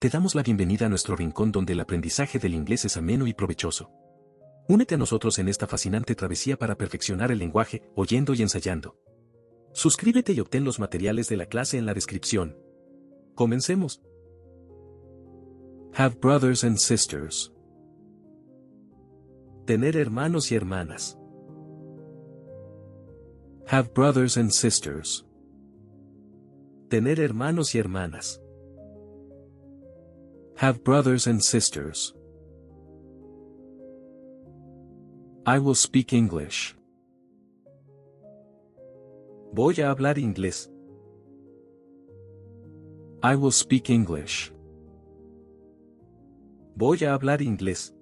Te damos la bienvenida a nuestro rincón donde el aprendizaje del inglés es ameno y provechoso. Únete a nosotros en esta fascinante travesía para perfeccionar el lenguaje, oyendo y ensayando. Suscríbete y obtén los materiales de la clase en la descripción. Comencemos. Have brothers and sisters. Tener hermanos y hermanas. Have brothers and sisters. Tener hermanos y hermanas. Have brothers and sisters. I will speak English. Voy a hablar inglés. I will speak English. Voy a hablar inglés.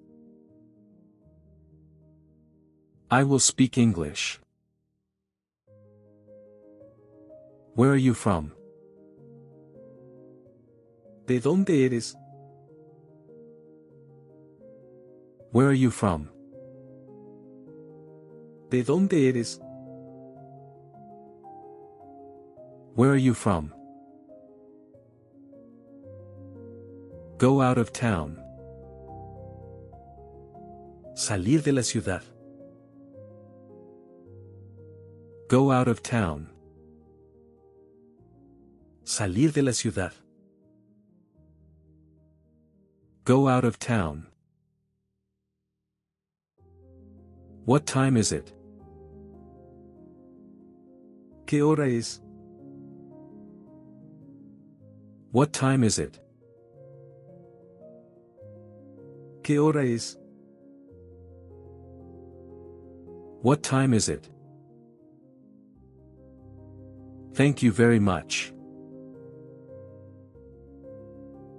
I will speak English. Where are you from? ¿De dónde eres? Where are you from? ¿De dónde eres? Where are you from? Go out of town. Salir de la ciudad. Go out of town. Salir de la ciudad. Go out of town. What time is it? ¿Qué hora es? What time is it? ¿Qué hora es? What time is it? Thank you very much.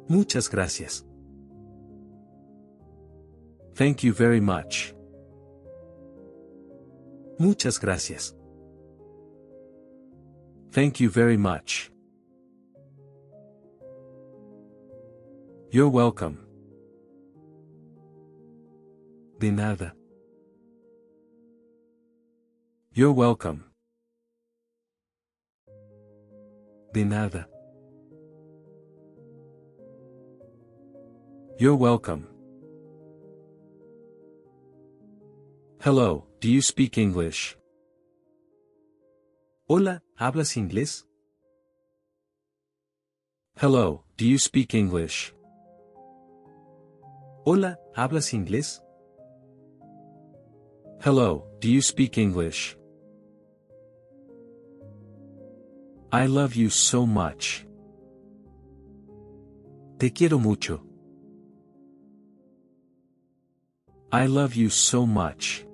Muchas gracias. Thank you very much. Muchas gracias. Thank you very much. You're welcome. De nada. You're welcome. De nada. You're welcome. Hello, do you speak English? Hola, ¿hablas inglés? Hello, do you speak English? Hola, ¿hablas inglés? Hello, do you speak English? I love you so much. Te quiero mucho. I love you so much.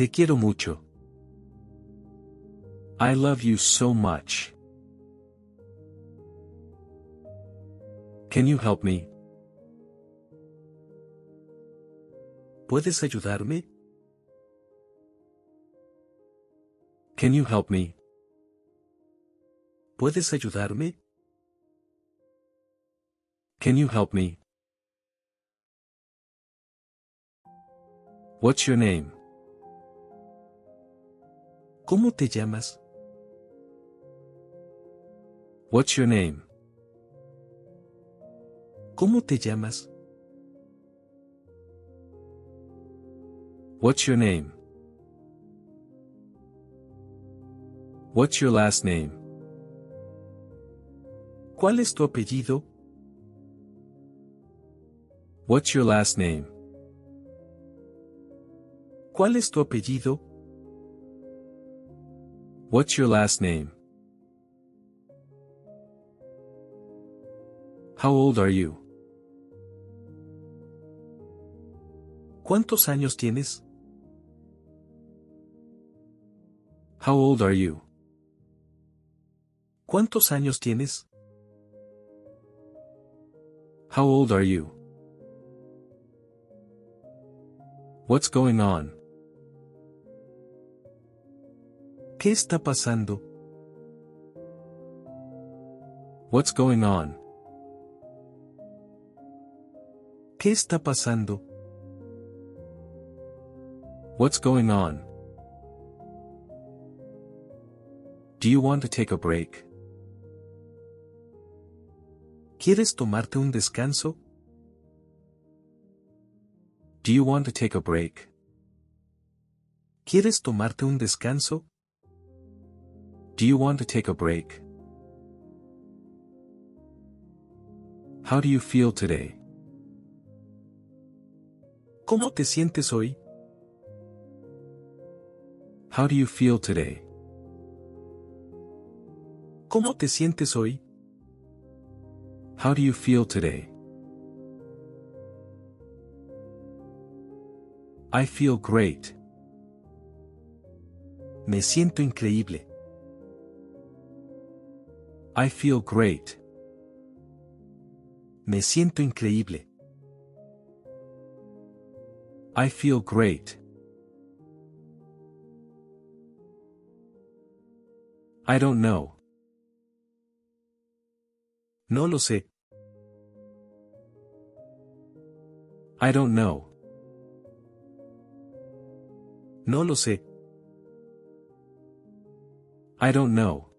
Te quiero mucho. I love you so much. Can you help me? ¿Puedes ayudarme? Can you help me? ¿Puedes ayudarme? Can you help me? What's your name? ¿Cómo te llamas? What's your name? ¿Cómo te llamas? What's your name? What's your last name? ¿Cuál es tu apellido? What's your last name? ¿Cuál es tu apellido? What's your last name? How old are you? ¿Cuántos años tienes? How old are you? ¿Cuántos años tienes? How old are you? What's going on? ¿Qué está pasando? What's going on? ¿Qué está pasando? What's going on? Do you want to take a break? ¿Quieres tomarte un descanso? Do you want to take a break? ¿Quieres tomarte un descanso? Do you want to take a break? How do you feel today? ¿Cómo te sientes hoy? How do you feel today? ¿Cómo te sientes hoy? How do you feel today? I feel great. Me siento increíble. I feel great. Me siento increíble. I feel great. I don't know. No lo sé. I don't know. No lo sé. I don't know.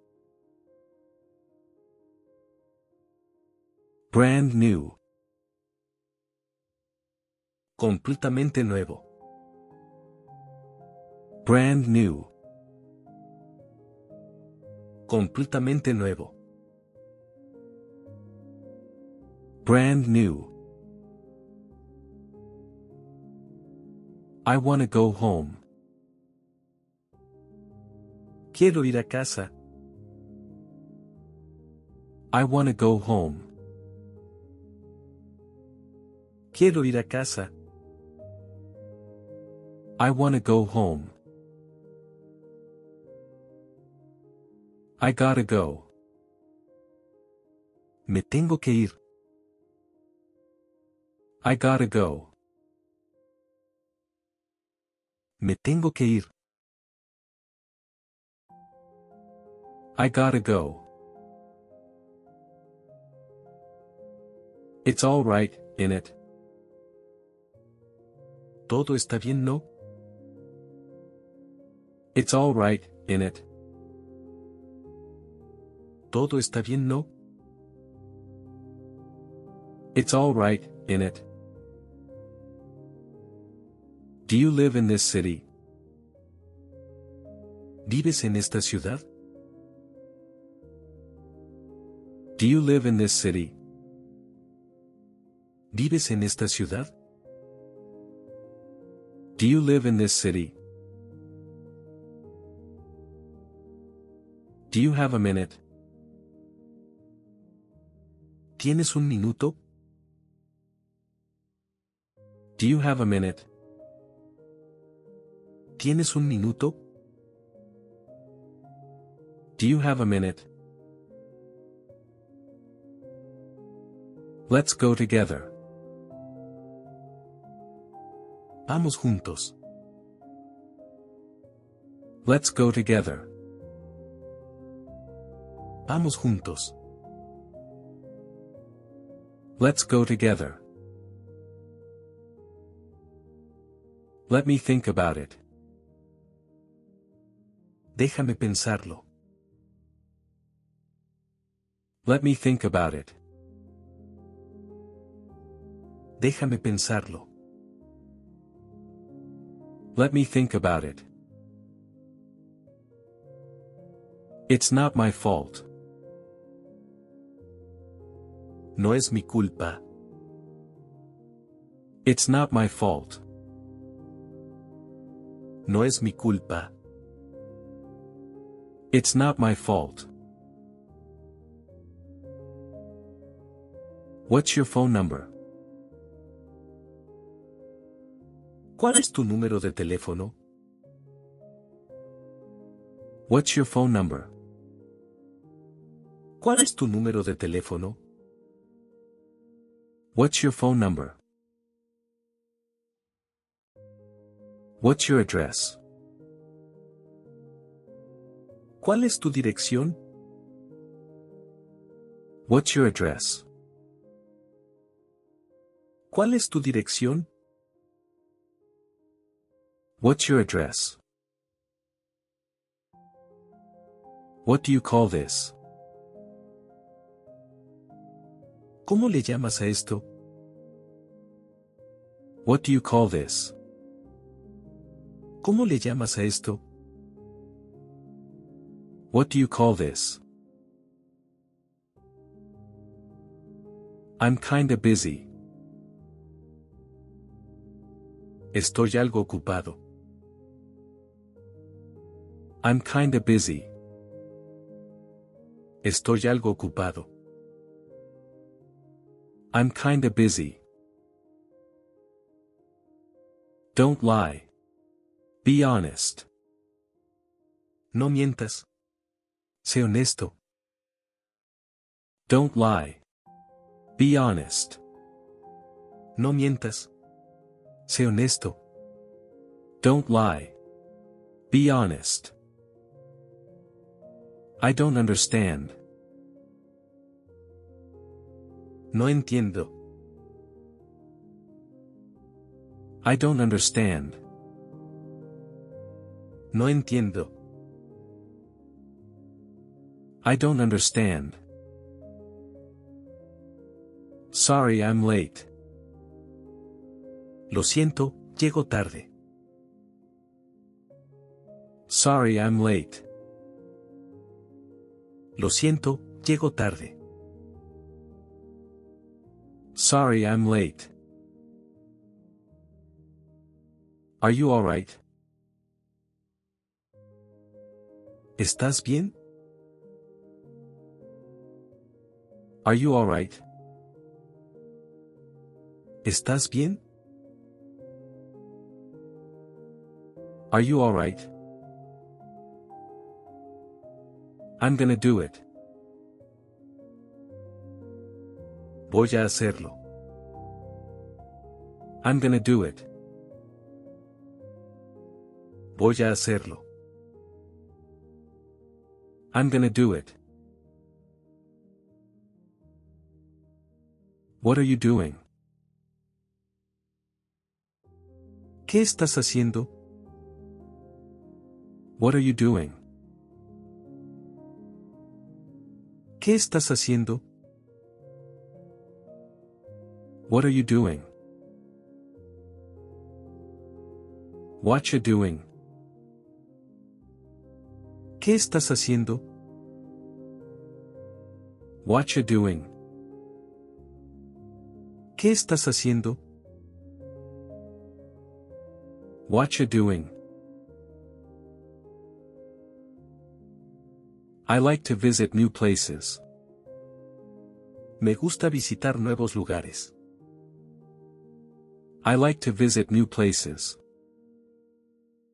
Brand new. Completamente nuevo. Brand new. Completamente nuevo. Brand new. I wanna go home. Quiero ir a casa. I wanna go home. Quiero ir a casa. I wanna go home. I gotta go. Me tengo que ir. I gotta go. Me tengo que ir. I gotta go. It's alright, in it. Todo está bien, ¿no? It's alright, in it. Todo está bien, ¿no? It's alright, in it. Do you live in this city? ¿Vives en esta ciudad? Do you live in this city? ¿Vives en esta ciudad? Do you live in this city? Do you have a minute? ¿Tienes un minuto? Do you have a minute? ¿Tienes un minuto? Do you have a minute? Let's go together. Vamos juntos. Let's go together. Vamos juntos. Let's go together. Let me think about it. Déjame pensarlo. Let me think about it. Déjame pensarlo. Let me think about it. It's not my fault. No es mi culpa. It's not my fault. No es mi culpa. It's not my fault. What's your phone number? ¿Cuál es tu número de teléfono? What's your phone number? ¿Cuál es tu número de teléfono? What's your phone number? What's your address? ¿Cuál es tu dirección? What's your address? ¿Cuál es tu dirección? What's your address? What do you call this? ¿Cómo le llamas a esto? What do you call this? ¿Cómo le llamas a esto? What do you call this? I'm kinda busy. Estoy algo ocupado. I'm kinda busy. Estoy algo ocupado. I'm kinda busy. Don't lie. Be honest. No mientas. Sé honesto. Don't lie. Be honest. No mientas. Sé honesto. Don't lie. Be honest. I don't understand. No entiendo. I don't understand. No entiendo. I don't understand. Sorry I'm late. Lo siento, llego tarde. Sorry I'm late. Lo siento, llego tarde. Sorry I'm late. Are you alright? ¿Estás bien? Are you alright? ¿Estás bien? Are you alright? I'm gonna do it. Voy a hacerlo. I'm gonna do it. Voy a hacerlo. I'm gonna do it. What are you doing? ¿Qué estás haciendo? What are you doing? ¿Qué estás haciendo? What are you doing? What you doing? ¿Qué estás haciendo? What you doing? ¿Qué estás haciendo? What you doing? I like to visit new places. Me gusta visitar nuevos lugares. I like to visit new places.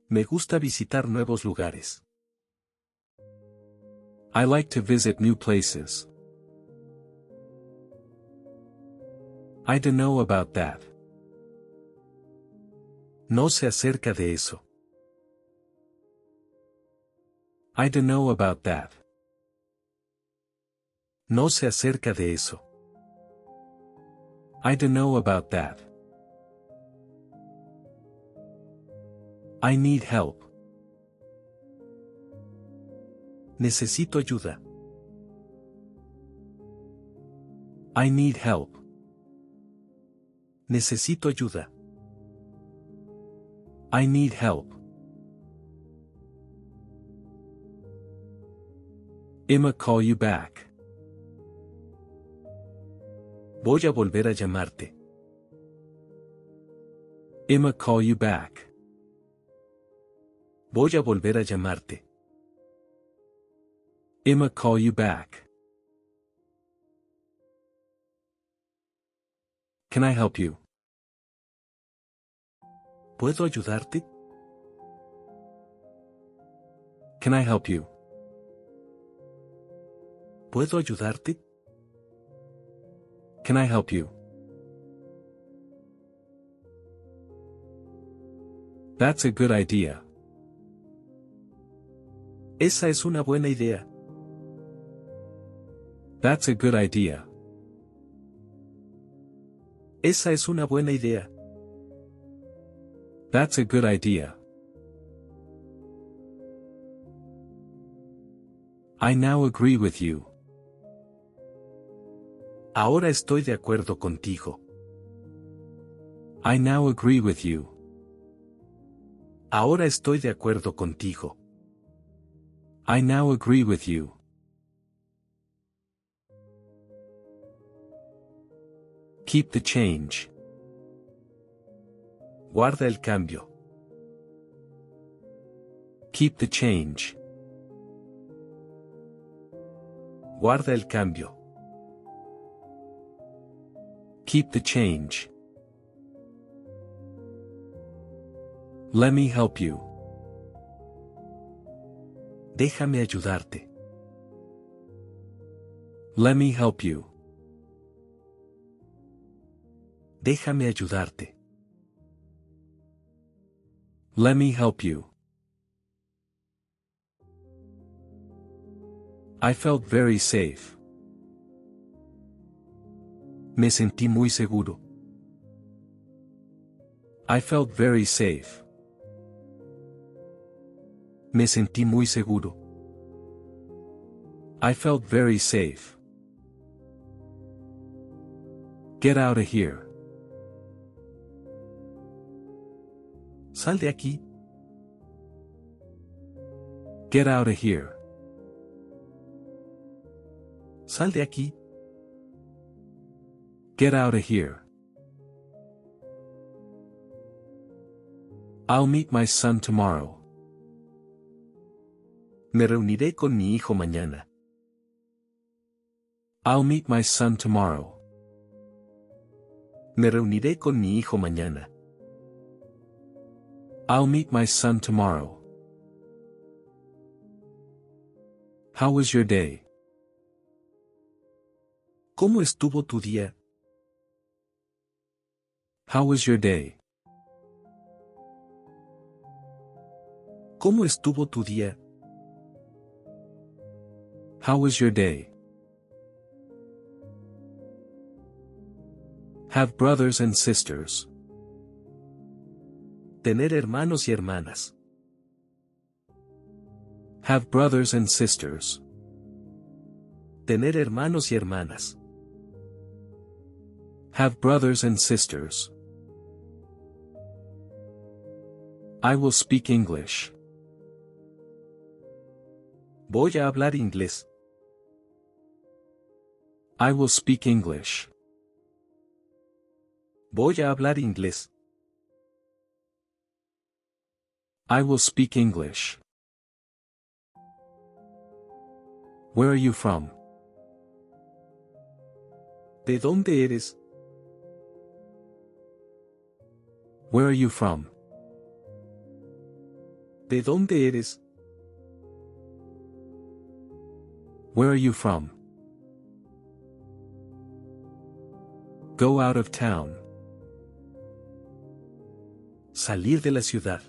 Me gusta visitar nuevos lugares. I like to visit new places. I don't know about that. No sé acerca de eso. I don't know about that. No sé acerca de eso. I don't know about that. I need help. Necesito ayuda. I need help. Necesito ayuda. I need help. Emma call you back. Voy a volver a llamarte. Emma call you back. Voy a volver a llamarte. Emma call you back. Can I help you? ¿Puedo ayudarte? Can I help you? ¿Puedo ayudarte? Can I help you? That's a good idea. Esa es una buena idea. That's a good idea. Esa es una buena idea. That's a good idea. I now agree with you. Ahora estoy de acuerdo contigo. I now agree with you. Ahora estoy de acuerdo contigo. I now agree with you. Keep the change. Guarda el cambio. Keep the change. Guarda el cambio. Keep the change. Let me help you. Déjame ayudarte. Let me help you. Déjame ayudarte. Let me help you. I felt very safe. Me sentí muy seguro. I felt very safe. Me sentí muy seguro. I felt very safe. Get out of here. Sal de aquí. Get out of here. Sal de aquí. Get out of here. I'll meet my son tomorrow. Me reuniré con mi hijo mañana. I'll meet my son tomorrow. Me reuniré con mi hijo mañana. I'll meet my son tomorrow. How was your day? ¿Cómo estuvo tu día? How was your day? ¿Cómo estuvo tu día? How was your day? Have brothers and sisters. Tener hermanos y hermanas. Have brothers and sisters. Tener hermanos y hermanas. Have brothers and sisters. I will speak English. Voy a hablar inglés. I will speak English. Voy a hablar inglés. I will speak English. Where are you from? ¿De dónde eres? Where are you from? ¿De dónde eres? Where are you from? Go out of town. Salir de la ciudad.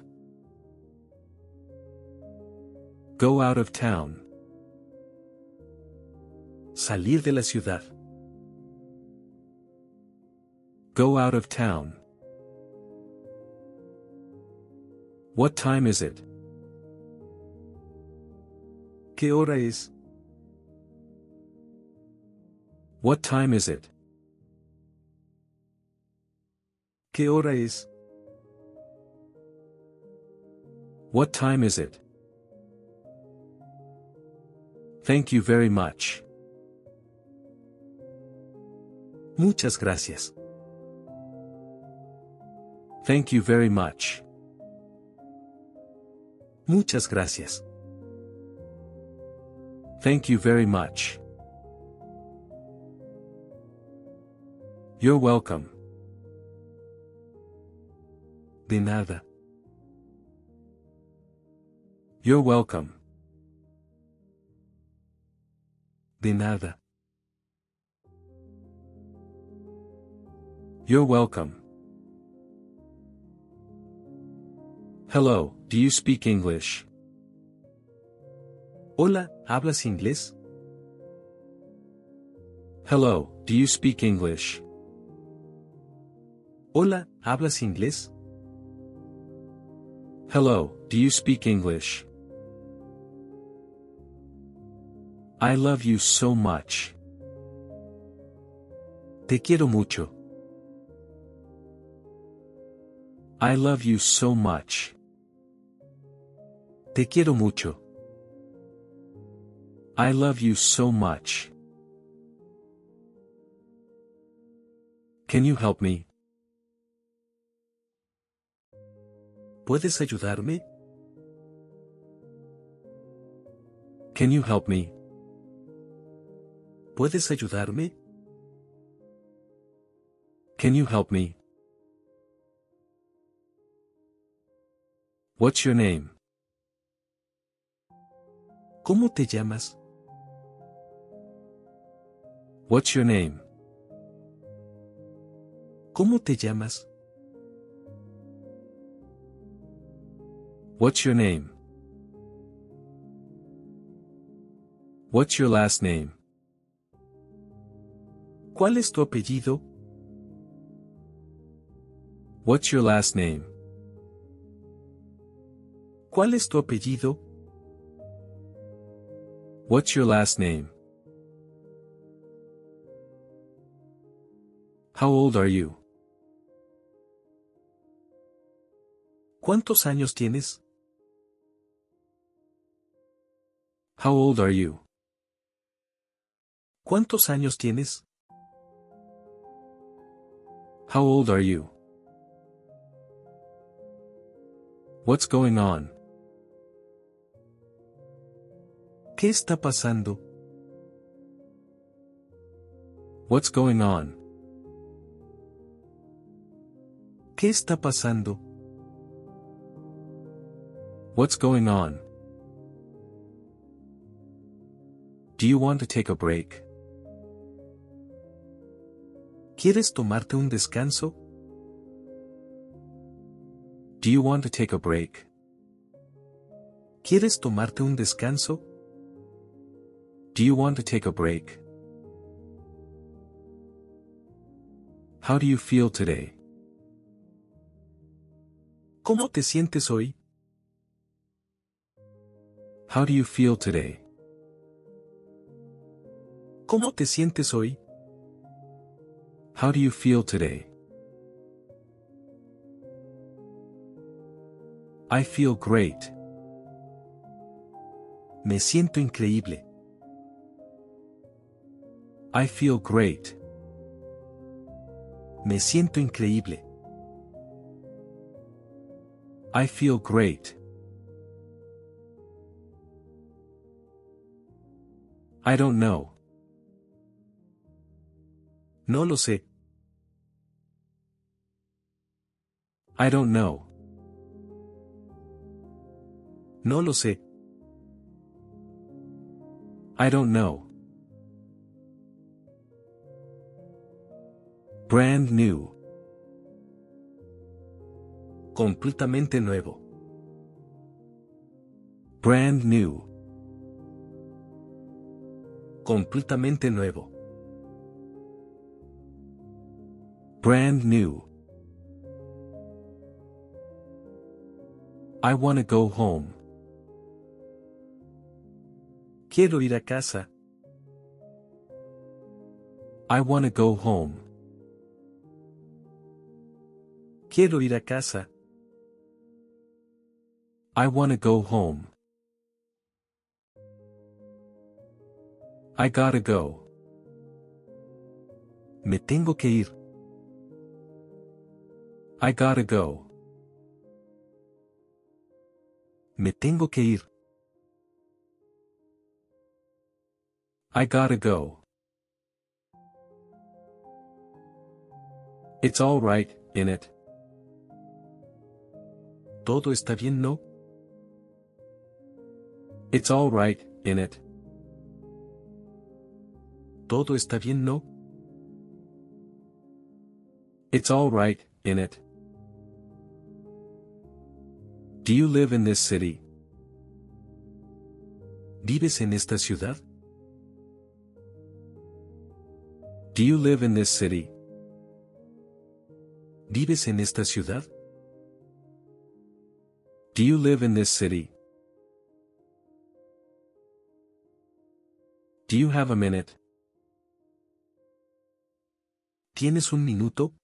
Go out of town. Salir de la ciudad. Go out of town. What time is it? ¿Qué hora es? What time is it? ¿Qué hora es? What time is it? Thank you very much. Muchas gracias. Thank you very much. Muchas gracias. Thank you very much. You're welcome. De nada. You're welcome. De nada. You're welcome. Hello, do you speak English? Hola, ¿hablas inglés? Hello, do you speak English? Hola, ¿hablas inglés? Hello, do you speak English? I love you so much. Te quiero mucho. I love you so much. Te quiero mucho. I love you so much. Can you help me? ¿Puedes ayudarme? Can you help me? ¿Puedes ayudarme? Can you help me? What's your name? ¿Cómo te llamas? What's your name? ¿Cómo te llamas? What's your name? What's your last name? ¿Cuál es tu apellido? What's your last name? ¿Cuál es tu apellido? What's your last name? How old are you? ¿Cuántos años tienes? How old are you? ¿Cuántos años tienes? How old are you? What's going on? ¿Qué está pasando? What's going on? ¿Qué está pasando? What's going on? Do you want to take a break? ¿Quieres tomarte un descanso? Do you want to take a break? ¿Quieres tomarte un descanso? Do you want to take a break? How do you feel today? ¿Cómo te sientes hoy? How do you feel today? ¿Cómo te sientes hoy? How do you feel today? I feel great. Me siento increíble. I feel great. Me siento increíble. I feel great. I don't know. No lo sé. I don't know. No lo sé. I don't know. Brand new. Completamente nuevo. Brand new. Completamente nuevo. Brand new. I wanna go home. Quiero ir a casa. I wanna go home. Quiero ir a casa. I wanna go home. I gotta go. Me tengo que ir. I gotta go. Me tengo que ir. I gotta go. It's all right, in it. Todo está bien, ¿no? It's all right, in it. Todo está bien, ¿no? It's all right, in it. Do you live in this city? ¿Vives en esta ciudad? Do you live in this city? ¿Vives en esta ciudad? Do you live in this city? Do you have a minute? ¿Tienes un minuto?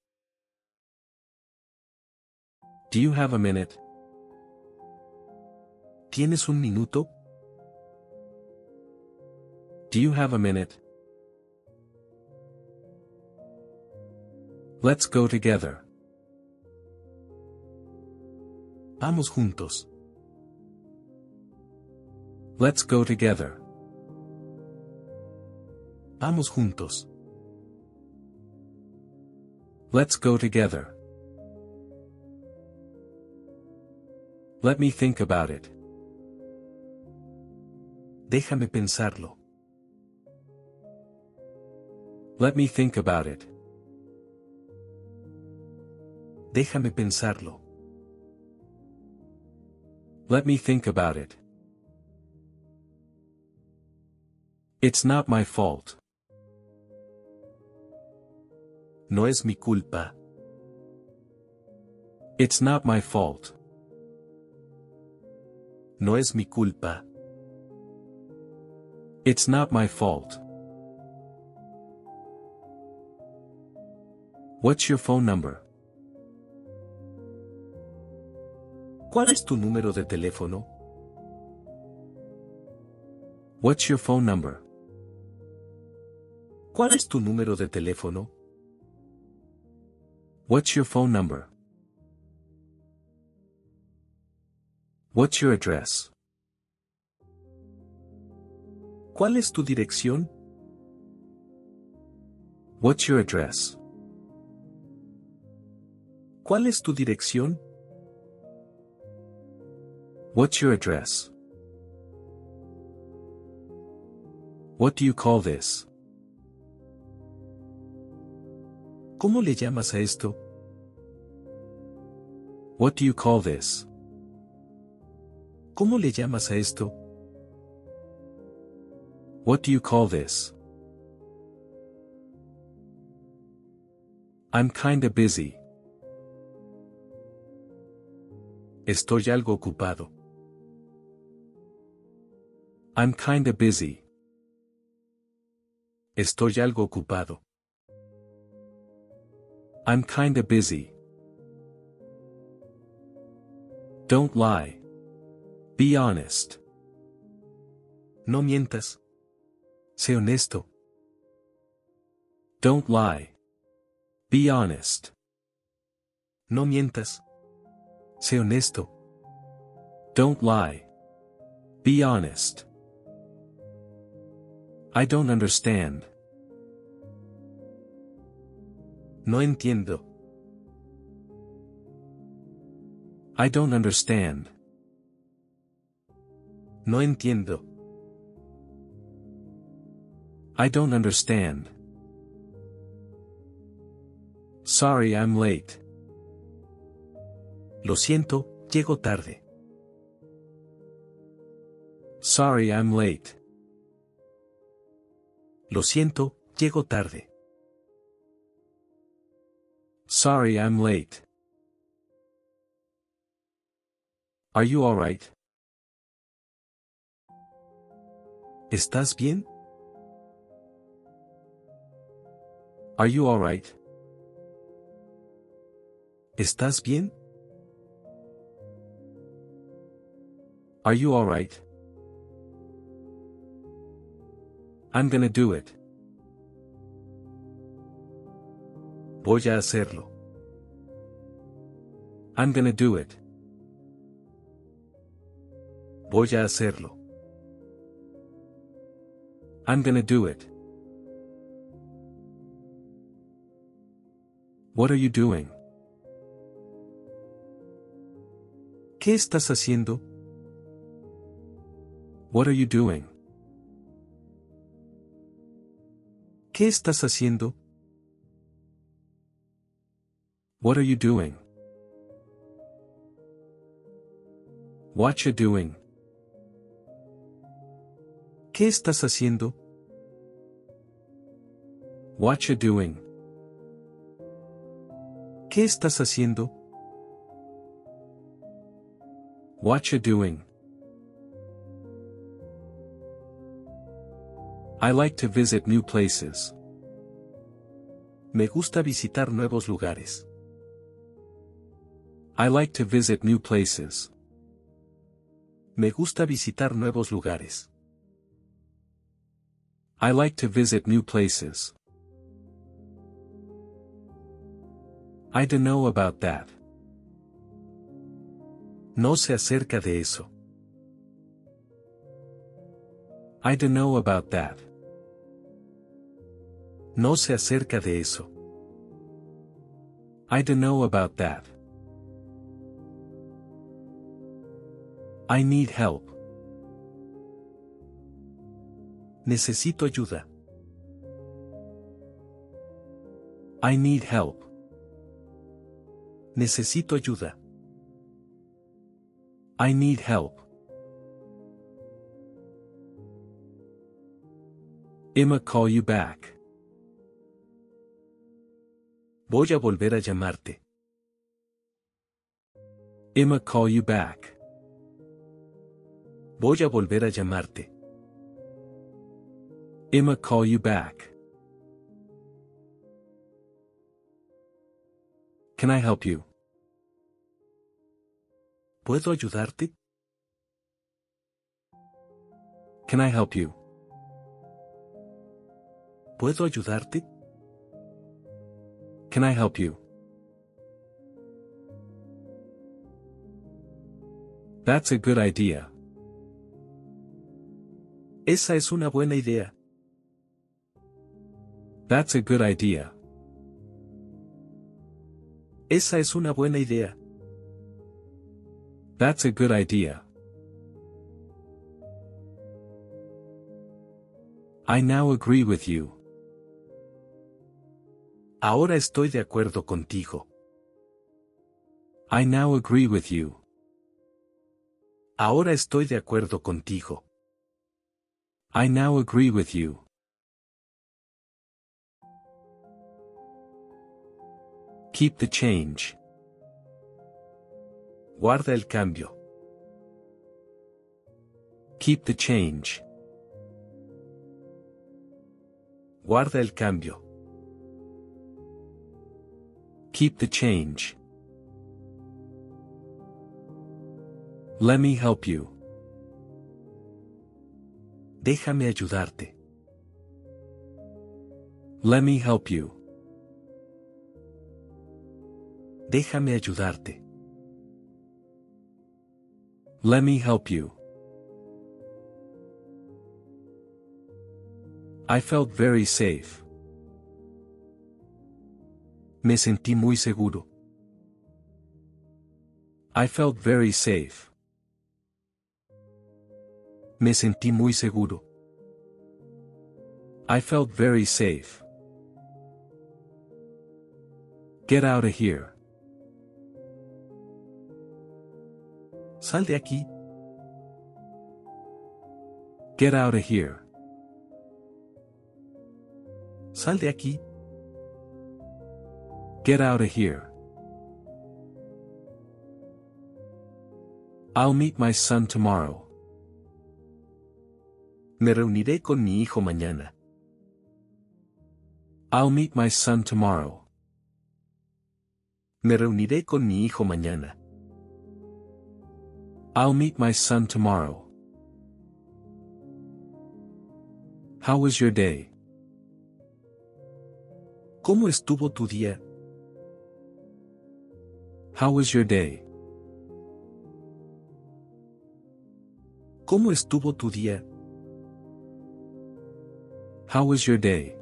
Do you have a minute? ¿Tienes un minuto? Do you have a minute? Let's go together. Vamos juntos. Let's go together. Vamos juntos. Let's go together. Let me think about it. Déjame pensarlo. Let me think about it. Déjame pensarlo. Let me think about it. It's not my fault. No es mi culpa. It's not my fault. No es mi culpa. It's not my fault. What's your phone number? ¿Cuál es tu número de teléfono? What's your phone number? ¿Cuál es tu número de teléfono? What's your phone number? What's your address? ¿Cuál es tu dirección? What's your address? ¿Cuál es tu dirección? What's your address? What do you call this? ¿Cómo le llamas a esto? What do you call this? ¿Cómo le llamas a esto? What do you call this? I'm kinda busy. Estoy algo ocupado. I'm kinda busy. Estoy algo ocupado. I'm kinda busy. Don't lie. Be honest. No mientas. Sé honesto. Don't lie. Be honest. No mientas. Sé honesto. Don't lie. Be honest. I don't understand. No entiendo. I don't understand. No entiendo. I don't understand. Sorry I'm late. Lo siento, llego tarde. Sorry I'm late. Lo siento, llego tarde. Sorry I'm late. Are you alright? ¿Estás bien? Are you alright? ¿Estás bien? Are you alright? I'm gonna do it. Voy a hacerlo. I'm gonna do it. Voy a hacerlo. I'm gonna do it. What are you doing? ¿Qué estás haciendo? What are you doing? ¿Qué estás haciendo? What are you doing? What you doing? ¿Qué estás haciendo? What you doing? ¿Qué estás haciendo? What you doing? I like to visit new places. Me gusta visitar nuevos lugares. I like to visit new places. Me gusta visitar nuevos lugares. I like to visit new places. I don't know about that. No sé acerca de eso. I don't know about that. No sé acerca de eso. I don't know about that. I need help. Necesito ayuda. I need help. Necesito ayuda. I need help. Emma call you back. Voy a volver a llamarte. Emma call you back. Voy a volver a llamarte. Emma call you back. Can I help you? ¿Puedo ayudarte? Can I help you? ¿Puedo ayudarte? Can I help you? That's a good idea. Esa es una buena idea. That's a good idea. Esa es una buena idea. That's a good idea. I now agree with you. Ahora estoy de acuerdo contigo. I now agree with you. Ahora estoy de acuerdo contigo. I now agree with you. Keep the change. Guarda el cambio. Keep the change. Guarda el cambio. Keep the change. Let me help you. Déjame ayudarte. Let me help you. Déjame ayudarte. Let me help you. I felt very safe. Me sentí muy seguro. I felt very safe. Me sentí muy seguro. I felt very safe. Get out of here. Sal de aquí. Get out of here. Sal de aquí. Get out of here. I'll meet my son tomorrow. Me reuniré con mi hijo mañana. I'll meet my son tomorrow. Me reuniré con mi hijo mañana. I'll meet my son tomorrow. How was your day? ¿Cómo estuvo tu día? How was your day? ¿Cómo estuvo tu día? How was your day?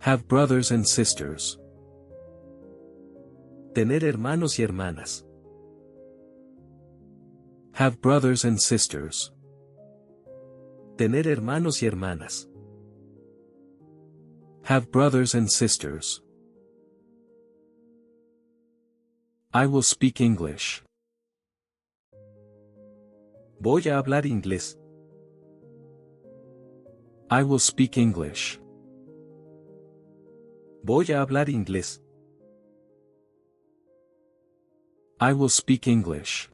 Have brothers and sisters. Tener hermanos y hermanas. Have brothers and sisters. Tener hermanos y hermanas. Have brothers and sisters. I will speak English. Voy a hablar inglés. I will speak English. Voy a hablar inglés. I will speak English.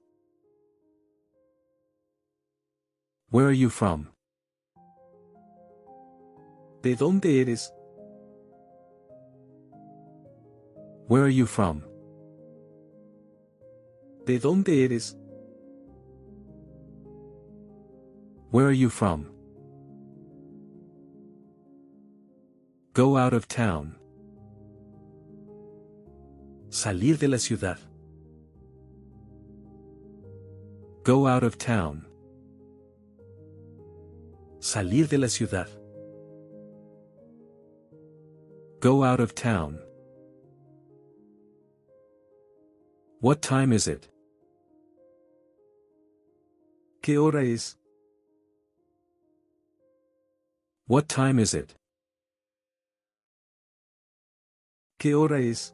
Where are you from? ¿De dónde eres? Where are you from? ¿De dónde eres? Where are you from? Go out of town. Salir de la ciudad. Go out of town. Salir de la ciudad. Go out of town. What time is it? ¿Qué hora es? What time is it? ¿Qué hora es?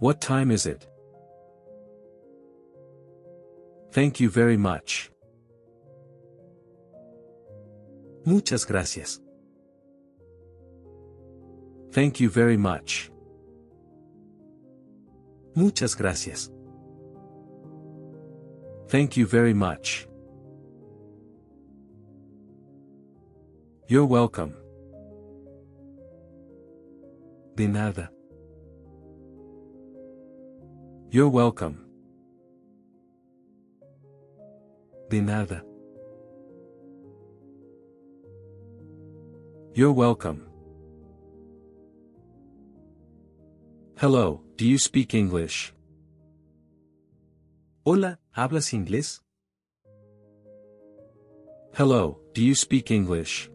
What time is it? Thank you very much. Muchas gracias. Thank you very much. Muchas gracias. Thank you very much. You're welcome. De nada. You're welcome. De nada. You're welcome. Hello, do you speak English? Hola, ¿hablas inglés? Hello, do you speak English?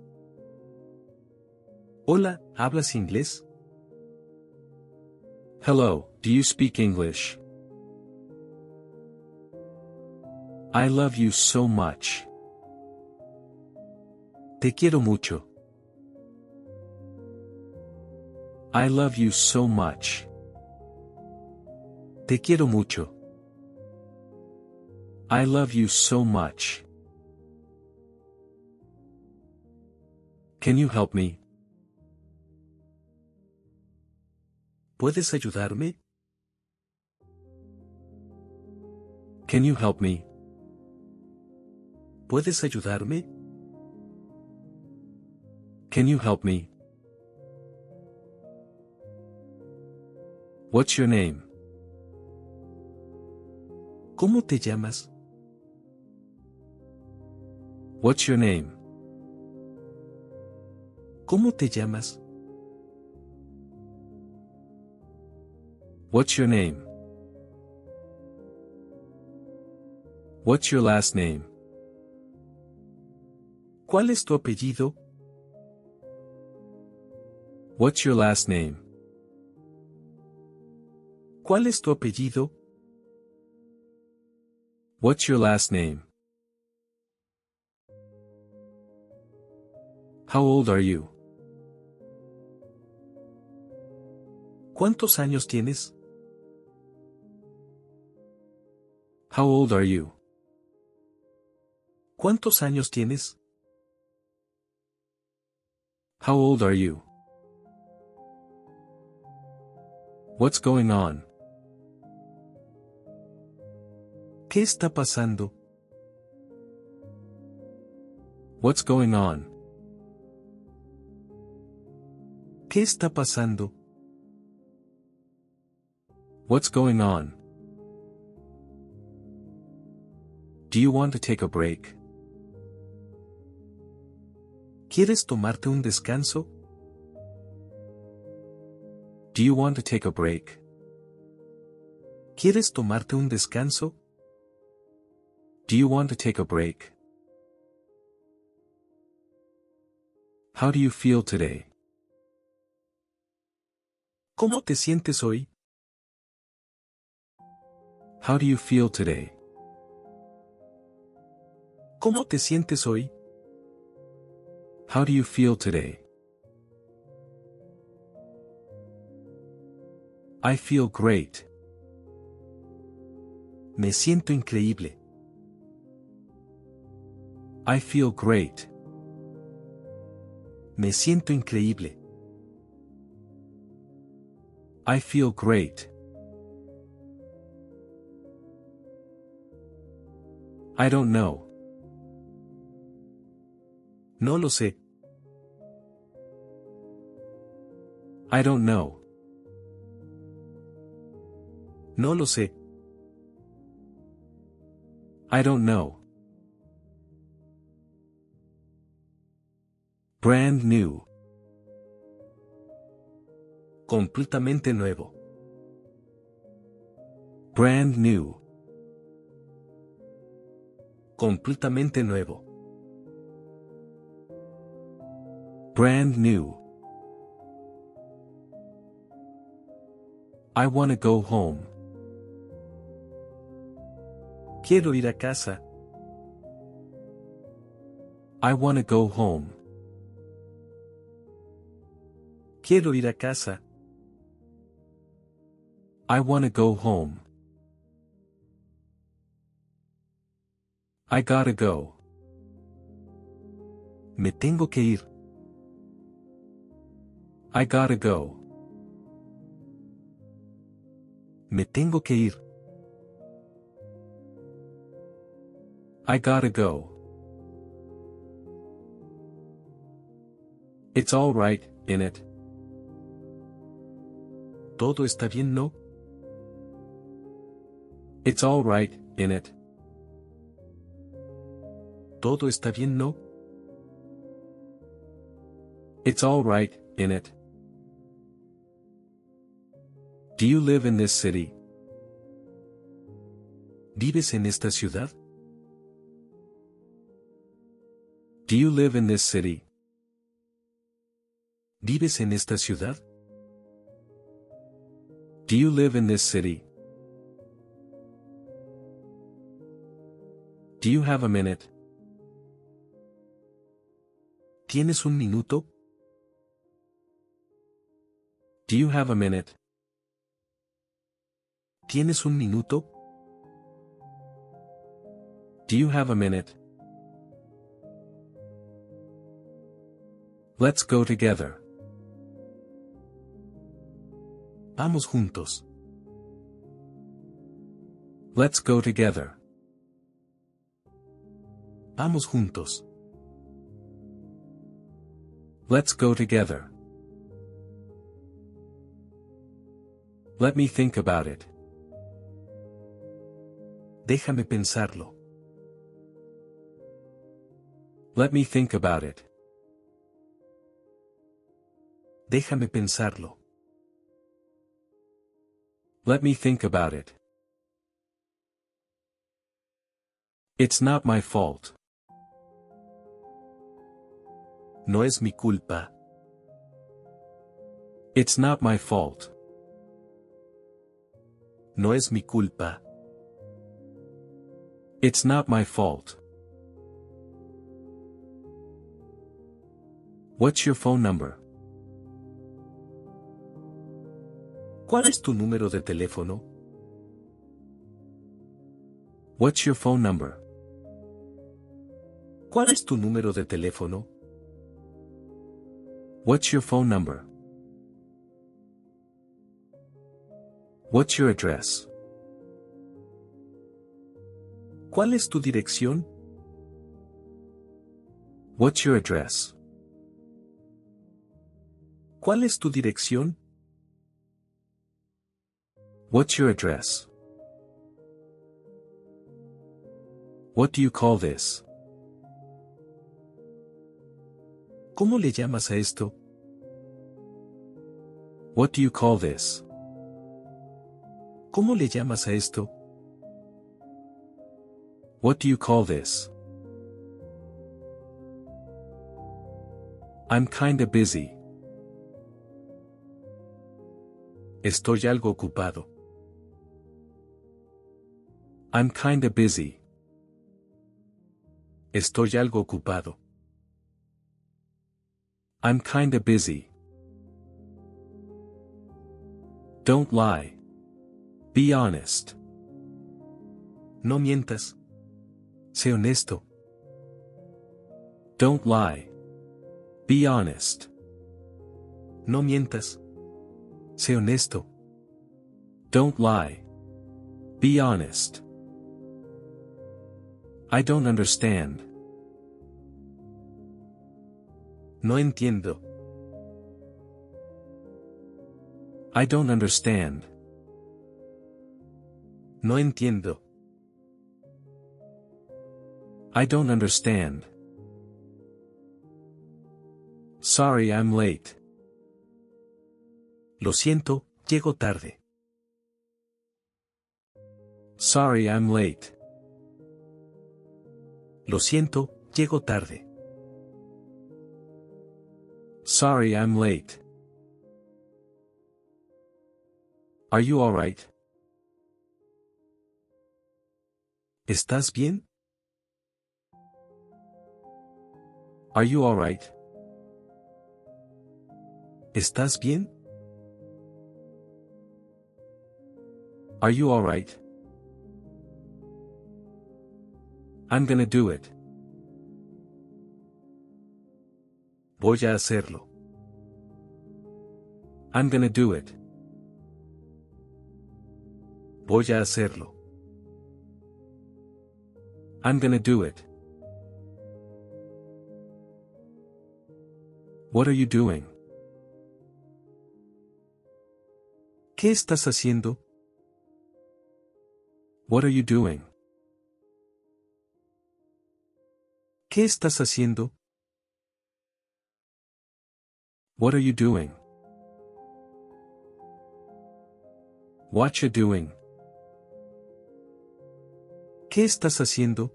Hola, ¿hablas inglés? Hello, do you speak English? I love you so much. Te quiero mucho. I love you so much. Te quiero mucho. I love you so much. Can you help me? ¿Puedes ayudarme? Can you help me? ¿Puedes ayudarme? Can you help me? What's your name? ¿Cómo te llamas? What's your name? ¿Cómo te llamas? What's your name? What's your last name? ¿Cuál es tu apellido? What's your last name? ¿Cuál es tu apellido? What's your last name? How old are you? ¿Cuántos años tienes? How old are you? ¿Cuántos años tienes? How old are you? What's going on? ¿Qué está pasando? What's going on? ¿Qué está pasando? What's going on? Do you want to take a break? ¿Quieres tomarte un descanso? Do you want to take a break? ¿Quieres tomarte un descanso? Do you want to take a break? How do you feel today? ¿Cómo te sientes hoy? How do you feel today? ¿Cómo te sientes hoy? How do you feel today? I feel great. Me siento increíble. I feel great. Me siento increíble. I feel great. I don't know. No lo sé. I don't know. No lo sé. I don't know. Brand new. Completamente nuevo. Brand new. Completamente nuevo. Brand new. I wanna go home. Quiero ir a casa. I wanna go home. Quiero ir a casa. I wanna go home. I gotta go. Me tengo que ir. I gotta go. Me tengo que ir. I gotta go. It's alright, in it. Todo está bien, ¿no? It's alright, in it. Todo está bien, ¿no? It's alright, in it. Do you live in this city? ¿Vives en esta ciudad? Do you live in this city? ¿Vives en esta ciudad? Do you live in this city? Do you have a minute? ¿Tienes un minuto? Do you have a minute? ¿Tienes un minuto? Do you have a minute? Let's go together. Vamos juntos. Let's go together. Vamos juntos. Let's go together. Let me think about it. Déjame pensarlo. Let me think about it. Déjame pensarlo. Let me think about it. It's not my fault. No es mi culpa. It's not my fault. No es mi culpa. It's not my fault. What's your phone number? ¿Cuál es tu número de teléfono? What's your phone number? ¿Cuál es tu número de teléfono? What's your phone number? What's your address? ¿Cuál es tu dirección? What's your address? ¿Cuál es tu dirección? What's your address? What do you call this? ¿Cómo le llamas a esto? What do you call this? ¿Cómo le llamas a esto? What do you call this? I'm kinda busy. Estoy algo ocupado. I'm kinda busy. Estoy algo ocupado. I'm kinda busy. Don't lie. Be honest. No mientas. Sé honesto. Don't lie. Be honest. No mientas. Sé honesto. Don't lie. Be honest. I don't understand. No entiendo. I don't understand. No entiendo. I don't understand. Sorry I'm late. Lo siento, llego tarde. Sorry I'm late. Lo siento, llego tarde. Sorry I'm late. Are you alright? ¿Estás bien? Are you alright? ¿Estás bien? Are you alright? I'm gonna do it. Voy a hacerlo. I'm gonna do it. Voy a hacerlo. I'm gonna do it. What are you doing? ¿Qué estás haciendo? What are you doing? ¿Qué estás haciendo? What are you doing? What you doing? ¿Qué estás haciendo?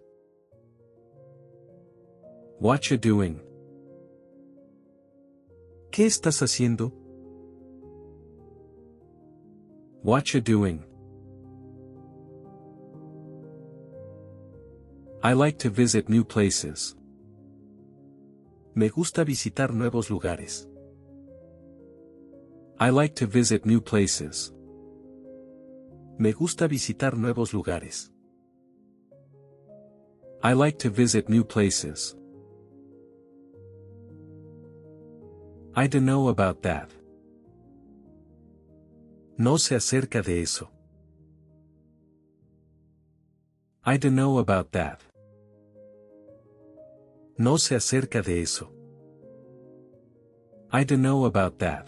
What you doing? ¿Qué estás haciendo? What you doing? I like to visit new places. Me gusta visitar nuevos lugares. I like to visit new places. Me gusta visitar nuevos lugares. I like to visit new places. I don't know about that. No sé acerca de eso. I don't know about that. No sé acerca de eso. I don't know about that.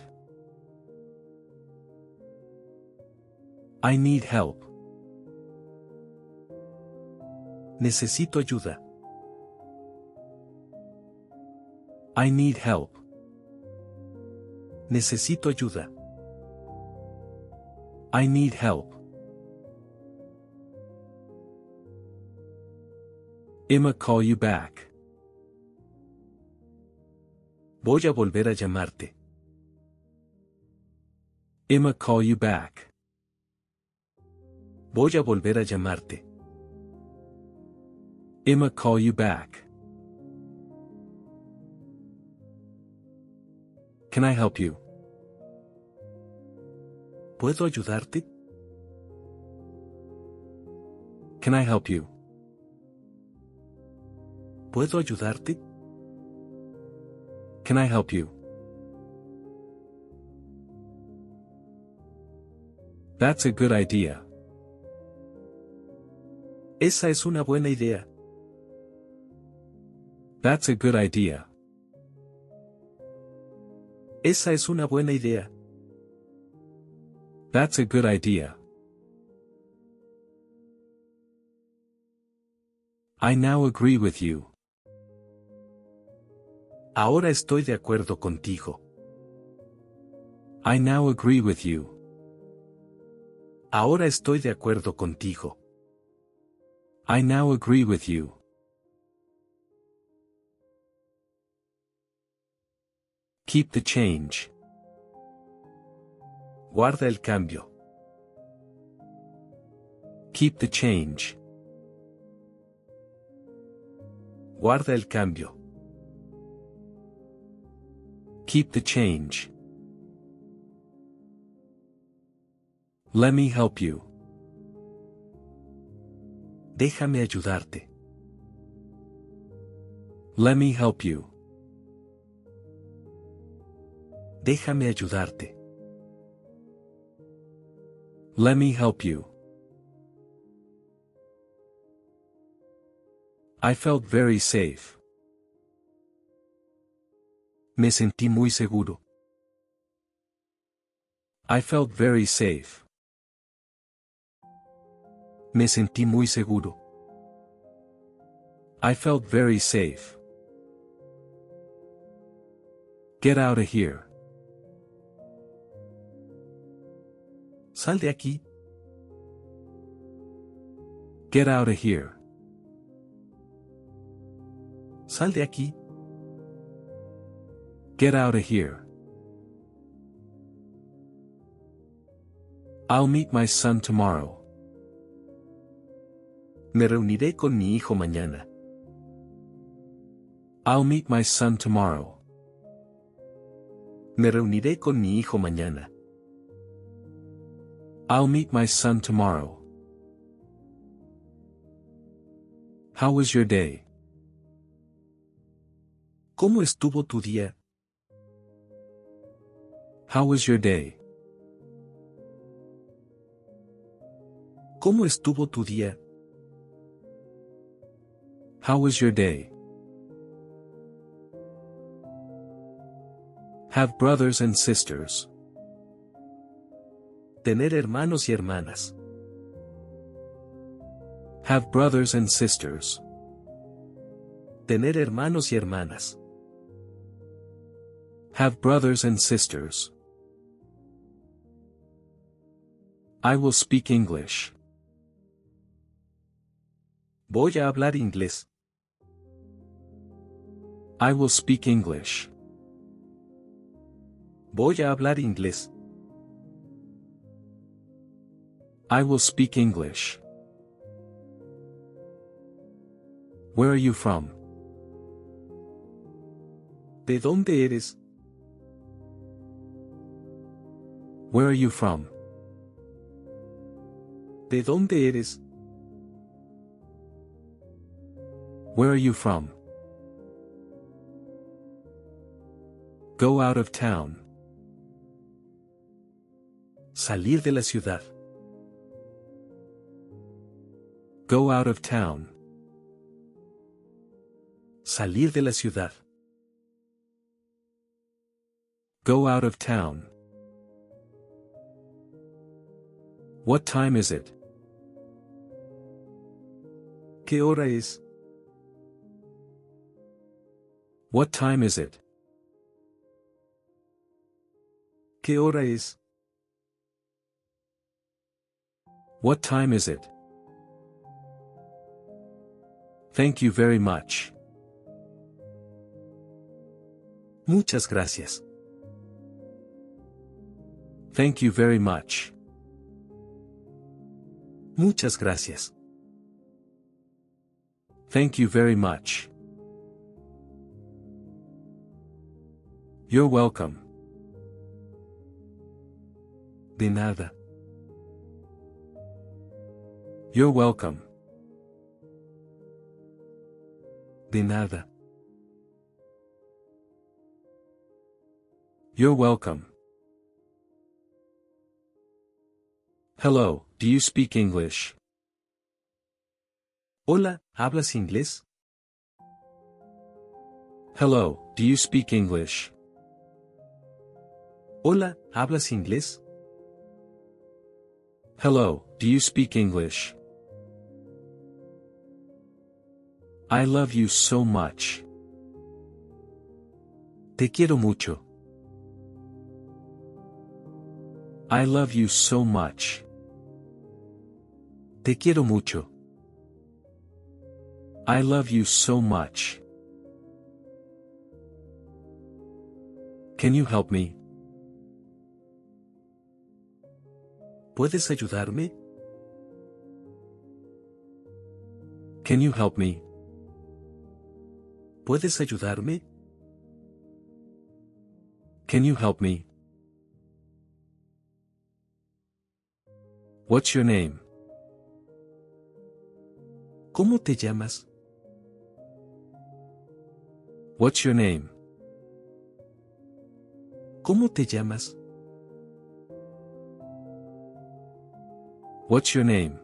I need help. Necesito ayuda. I need help. Necesito ayuda. I need help. Emma call you back. Voy a volver a llamarte. Emma call you back. Voy a volver a llamarte. Emma call you back. Can I help you? ¿Puedo ayudarte? Can I help you? ¿Puedo ayudarte? Can I help you? That's a good idea. Esa es una buena idea. That's a good idea. Esa es una buena idea. That's a good idea. I now agree with you. Ahora estoy de acuerdo contigo. I now agree with you. Ahora estoy de acuerdo contigo. I now agree with you. Keep the change. Guarda el cambio. Keep the change. Guarda el cambio. Keep the change. Let me help you. Déjame ayudarte. Let me help you. Déjame ayudarte. Let me help you. I felt very safe. Me sentí muy seguro. I felt very safe. Me sentí muy seguro. I felt very safe. Get out of here. Sal de aquí. Get out of here. Sal de aquí. Get out of here. I'll meet my son tomorrow. Me reuniré con mi hijo mañana. I'll meet my son tomorrow. Me reuniré con mi hijo mañana. I'll meet my son tomorrow. How was your day? ¿Cómo estuvo tu día? How was your day? ¿Cómo estuvo tu día? How was your day? Have brothers and sisters. Tener hermanos y hermanas. Have brothers and sisters. Tener hermanos y hermanas. Have brothers and sisters. I will speak English. Voy a hablar inglés. I will speak English. Voy a hablar inglés. I will speak English. Where are you from? ¿De dónde eres? Where are you from? ¿De dónde eres? Where are you from? Go out of town. Salir de la ciudad. Go out of town. Salir de la ciudad. Go out of town. What time is it? ¿Qué hora es? What time is it? ¿Qué hora es? What time is it? Thank you very much. Muchas gracias. Thank you very much. Muchas gracias. Thank you very much. You're welcome. De nada. You're welcome. De nada. You're welcome. Hello, do you speak English? Hola, ¿hablas inglés? Hello, do you speak English? Hola, ¿hablas inglés? Hello, do you speak English? I love you so much. Te quiero mucho. I love you so much. Te quiero mucho. I love you so much. Can you help me? ¿Puedes ayudarme? Can you help me? ¿Puedes ayudarme? Can you help me? What's your name? ¿Cómo te llamas? What's your name? ¿Cómo te llamas? What's your name?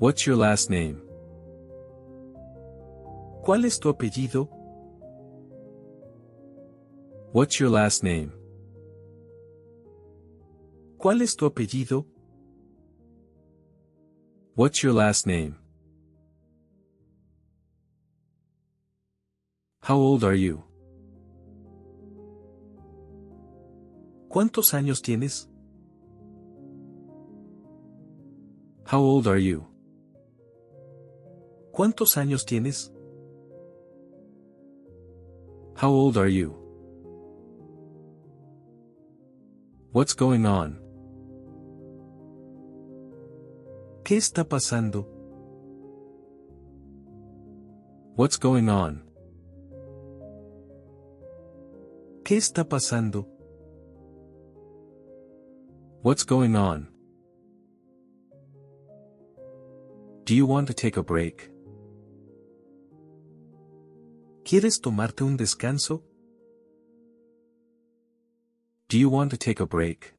What's your last name? ¿Cuál es tu apellido? What's your last name? ¿Cuál es tu apellido? What's your last name? How old are you? ¿Cuántos años tienes? How old are you? ¿Cuántos años tienes? How old are you? What's going on? ¿Qué está pasando? What's going on? ¿Qué está pasando? What's going on? Do you want to take a break? ¿Quieres tomarte un descanso? Do you want to take a break?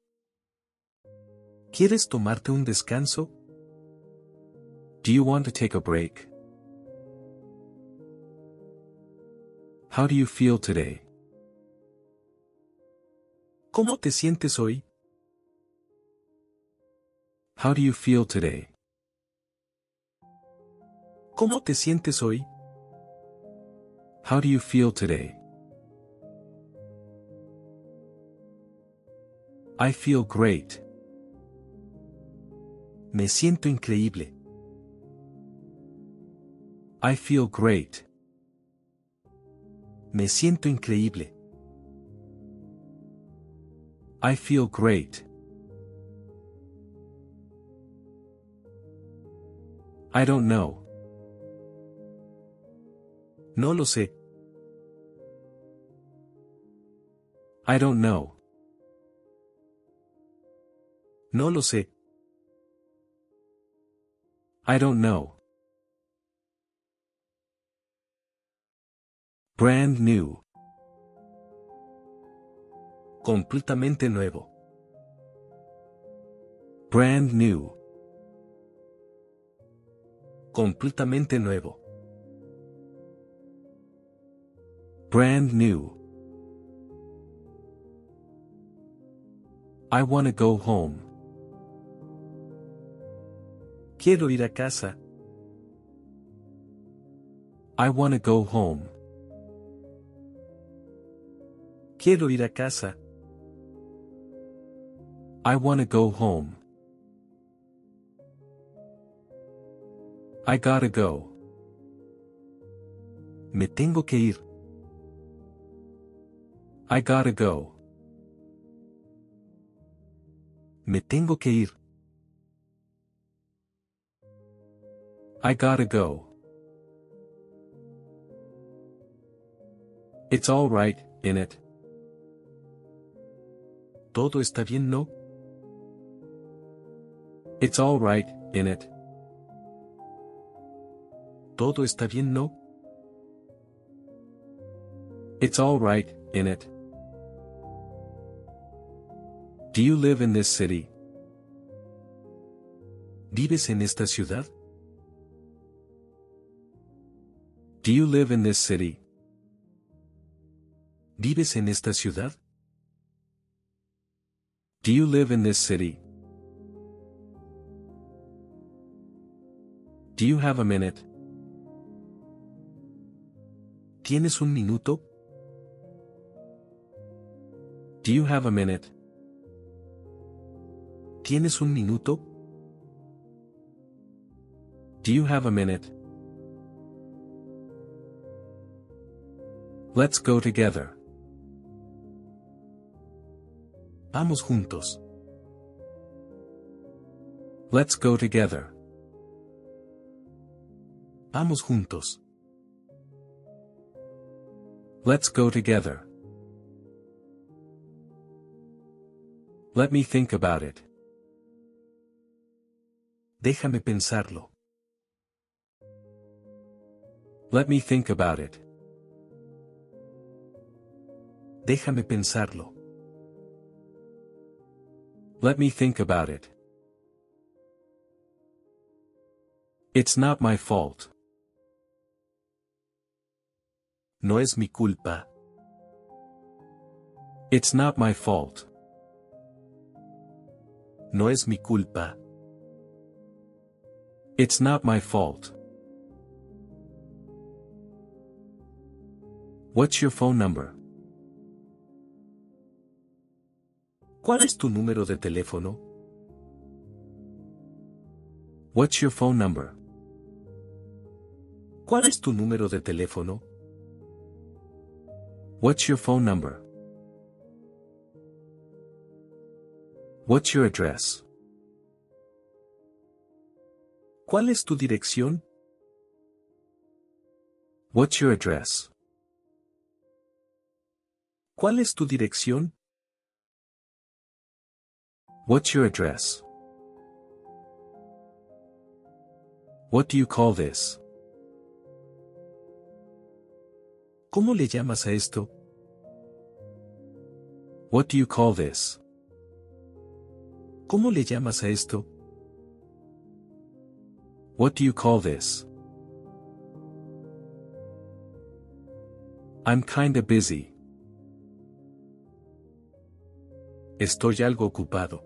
¿Quieres tomarte un descanso? Do you want to take a break? How do you feel today? ¿Cómo te sientes hoy? How do you feel today? ¿Cómo te sientes hoy? How do you feel today? I feel great. Me siento increíble. I feel great. Me siento increíble. I feel great. I don't know. No lo sé. I don't know. No lo sé. I don't know. Brand new. Completamente nuevo. Brand new. Completamente nuevo. Brand new. I wanna go home. Quiero ir a casa. I wanna go home. Quiero ir a casa. I wanna go home. I gotta go. Me tengo que ir. I gotta go. Me tengo que ir. I gotta go. It's all right, in it. Todo está bien, ¿no? It's all right, in it. Todo está bien, ¿no? It's all right, in it. Do you live in this city? ¿Vives en esta ciudad? Do you live in this city? ¿Vives en esta ciudad? Do you live in this city? Do you have a minute? ¿Tienes un minuto? Do you have a minute? ¿Tienes un minuto? Do you have a minute? Let's go together. Vamos juntos. Let's go together. Vamos juntos. Let's go together. Let me think about it. Déjame pensarlo. Let me think about it. Déjame pensarlo. Let me think about it. It's not my fault. No es mi culpa. It's not my fault. No es mi culpa. It's not my fault. What's your phone number? ¿Cuál es tu número de teléfono? What's your phone number? ¿Cuál es tu número de teléfono? What's your phone number? What's your address? ¿Cuál es tu dirección? What's your address? ¿Cuál es tu dirección? What's your address? What do you call this? ¿Cómo le llamas a esto? What do you call this? ¿Cómo le llamas a esto? What do you call this? I'm kinda busy. Estoy algo ocupado.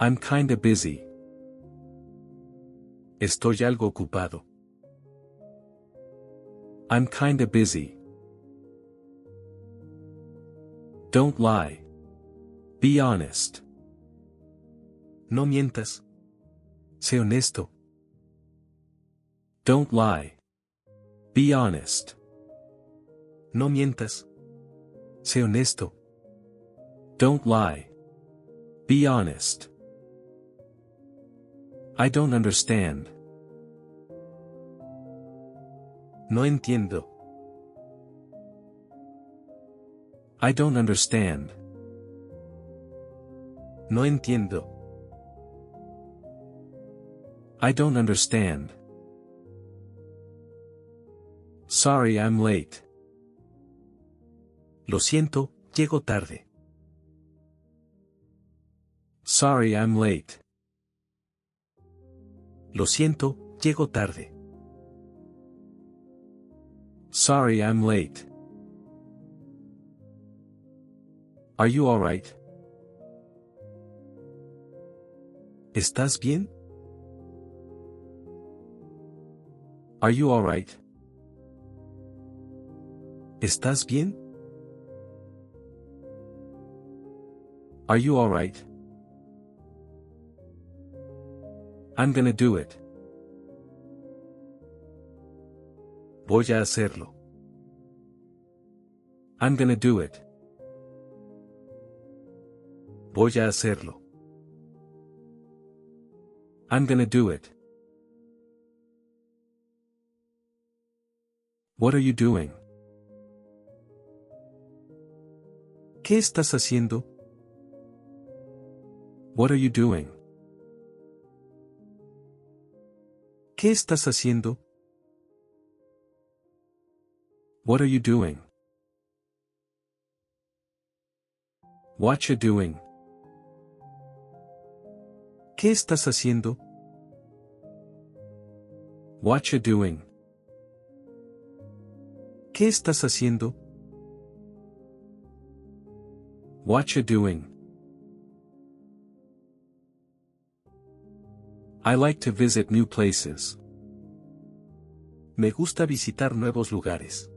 I'm kinda busy. Estoy algo ocupado. I'm kinda busy. Don't lie. Be honest. No mientas. Sé honesto. Don't lie. Be honest. No mientas. Sé honesto. Don't lie. Be honest. I don't understand. No entiendo. I don't understand. No entiendo. I don't understand. Sorry I'm late. Lo siento, llego tarde. Sorry I'm late. Lo siento, llego tarde. Sorry I'm late. Are you alright? ¿Estás bien? Are you alright? ¿Estás bien? Are you alright? I'm gonna do it. Voy a hacerlo. I'm gonna do it. Voy a hacerlo. I'm gonna do it. What are you doing? ¿Qué estás haciendo? What are you doing? ¿Qué estás haciendo? What are you doing? What you doing? ¿Qué estás haciendo? What you doing? ¿Qué estás haciendo? What you doing? I like to visit new places. Me gusta visitar nuevos lugares.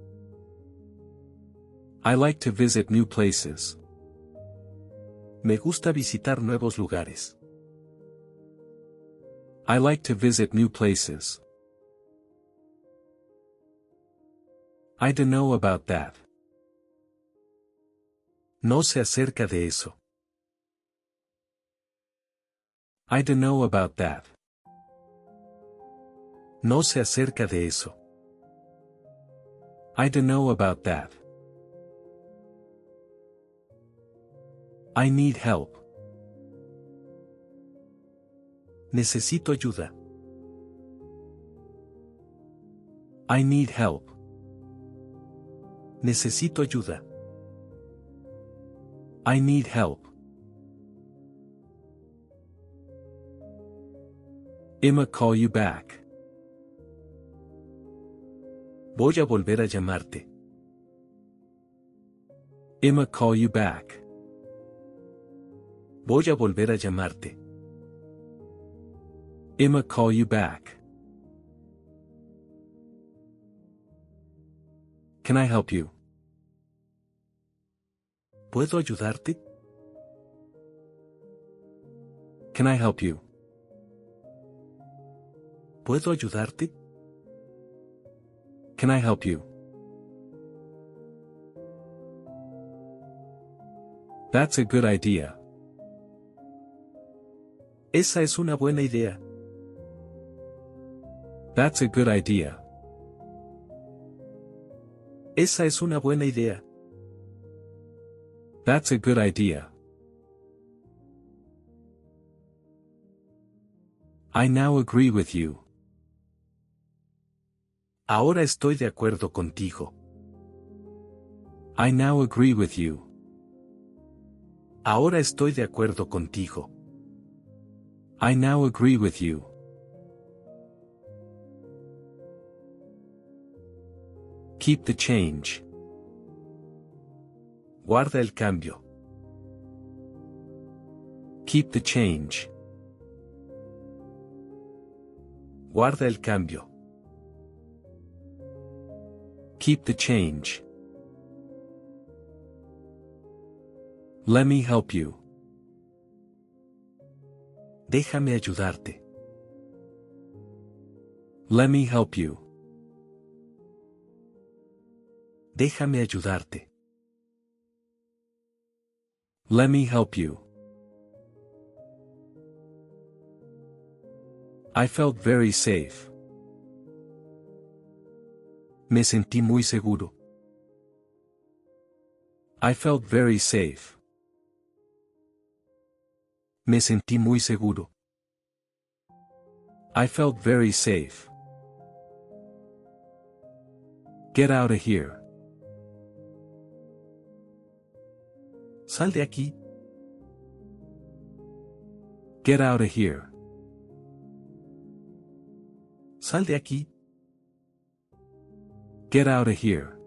I like to visit new places. Me gusta visitar nuevos lugares. I like to visit new places. I don't know about that. No sé acerca de eso. I don't know about that. No sé acerca de eso. I don't know about that. I need help. Necesito ayuda. I need help. Necesito ayuda. I need help. Emma call you back. Voy a volver a llamarte. Emma call you back. Voy a volver a llamarte. Emma call you back. Can I help you? ¿Puedo ayudarte? Can I help you? ¿Puedo ayudarte? Can I help you? That's a good idea. Esa es una buena idea. That's a good idea. Esa es una buena idea. That's a good idea. I now agree with you. Ahora estoy de acuerdo contigo. I now agree with you. Ahora estoy de acuerdo contigo. I now agree with you. Keep the change. Guarda el cambio. Keep the change. Guarda el cambio. Keep the change. Let me help you. Déjame ayudarte. Let me help you. Déjame ayudarte. Let me help you. I felt very safe. Me sentí muy seguro. I felt very safe. Me sentí muy seguro. I felt very safe. Get out of here. Sal de aquí. Get out of here. Sal de aquí. Get out of here.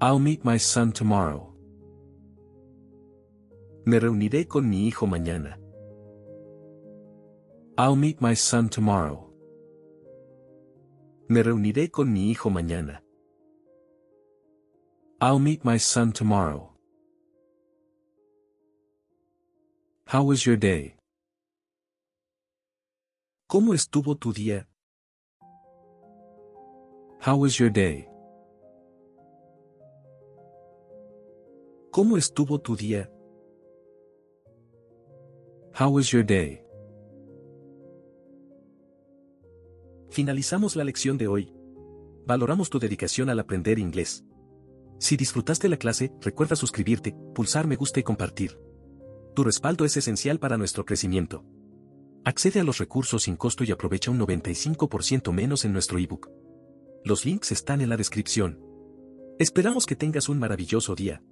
I'll meet my son tomorrow. Me reuniré con mi hijo mañana. I'll meet my son tomorrow. Me reuniré con mi hijo mañana. I'll meet my son tomorrow. How was your day? ¿Cómo estuvo tu día? How was your day? ¿Cómo estuvo tu día? How was your day? Finalizamos la lección de hoy. Valoramos tu dedicación al aprender inglés. Si disfrutaste la clase, recuerda suscribirte, pulsar me gusta y compartir. Tu respaldo es esencial para nuestro crecimiento. Accede a los recursos sin costo y aprovecha un 95% menos en nuestro ebook. Los links están en la descripción. Esperamos que tengas un maravilloso día.